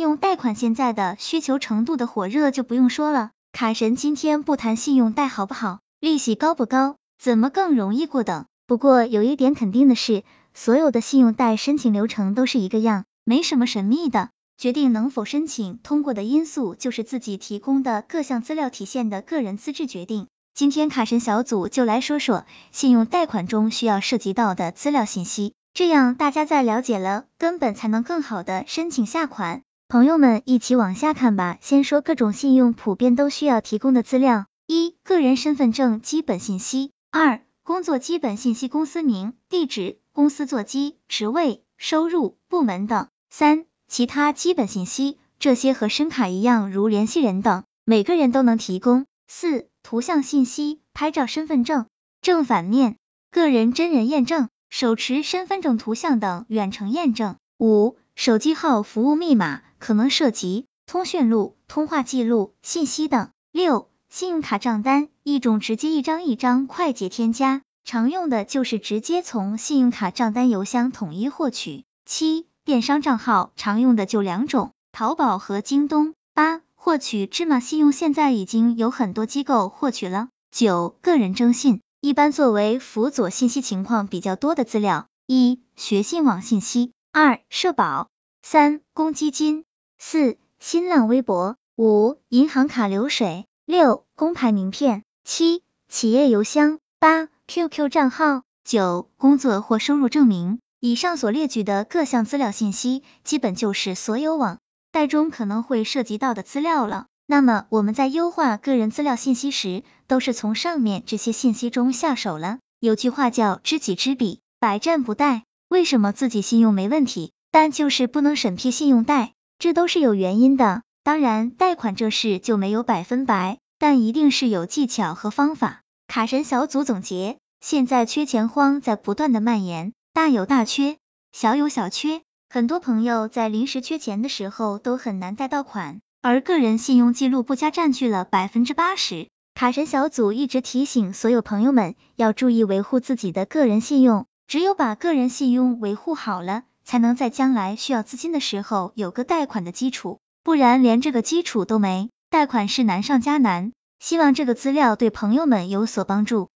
信用贷款现在的需求程度的火热就不用说了。卡神今天不谈信用贷好不好，利息高不高，怎么更容易过等。不过有一点肯定的是，所有的信用贷申请流程都是一个样，没什么神秘的。决定能否申请通过的因素，就是自己提供的各项资料体现的个人资质决定。今天卡神小组就来说说信用贷款中需要涉及到的资料信息，这样大家在了解了根本才能更好的申请下款。朋友们一起往下看吧。先说各种信用普遍都需要提供的资料：一、个人身份证基本信息；二、工作基本信息，公司名、地址、公司座机、职位、收入、部门等；三、其他基本信息，这些和申卡一样，如联系人等，每个人都能提供。四、图像信息，拍照身份证正反面、个人真人验证、手持身份证图像等远程验证。五、手机号、服务密码，可能涉及通讯录、通话记录、信息等。六、信用卡账单，一种直接一张一张快捷添加，常用的就是直接从信用卡账单邮箱统一获取。七、电商账号常用的就两种，淘宝和京东。八、获取芝麻信用现在已经有很多机构获取了。九、个人征信一般作为辅佐信息情况比较多的资料。一、学信网信息。二、社保。三、公积金。四、新浪微博。五、银行卡流水。六、工牌名片。七、企业邮箱。八、QQ 账号。九、工作或收入证明。以上所列举的各项资料信息，基本就是所有网贷中可能会涉及到的资料了。那么我们在优化个人资料信息时，都是从上面这些信息中下手了。有句话叫知己知彼，百战不殆。为什么自己信用没问题，但就是不能审批信用贷？这都是有原因的。当然，贷款这事就没有百分百，但一定是有技巧和方法。卡神小组总结：现在缺钱荒在不断的蔓延。大有大缺，小有小缺，很多朋友在临时缺钱的时候都很难贷到款，而个人信用记录不佳占据了百分之八十。卡神小组一直提醒所有朋友们要注意维护自己的个人信用，只有把个人信用维护好了，才能在将来需要资金的时候有个贷款的基础，不然连这个基础都没，贷款是难上加难。希望这个资料对朋友们有所帮助。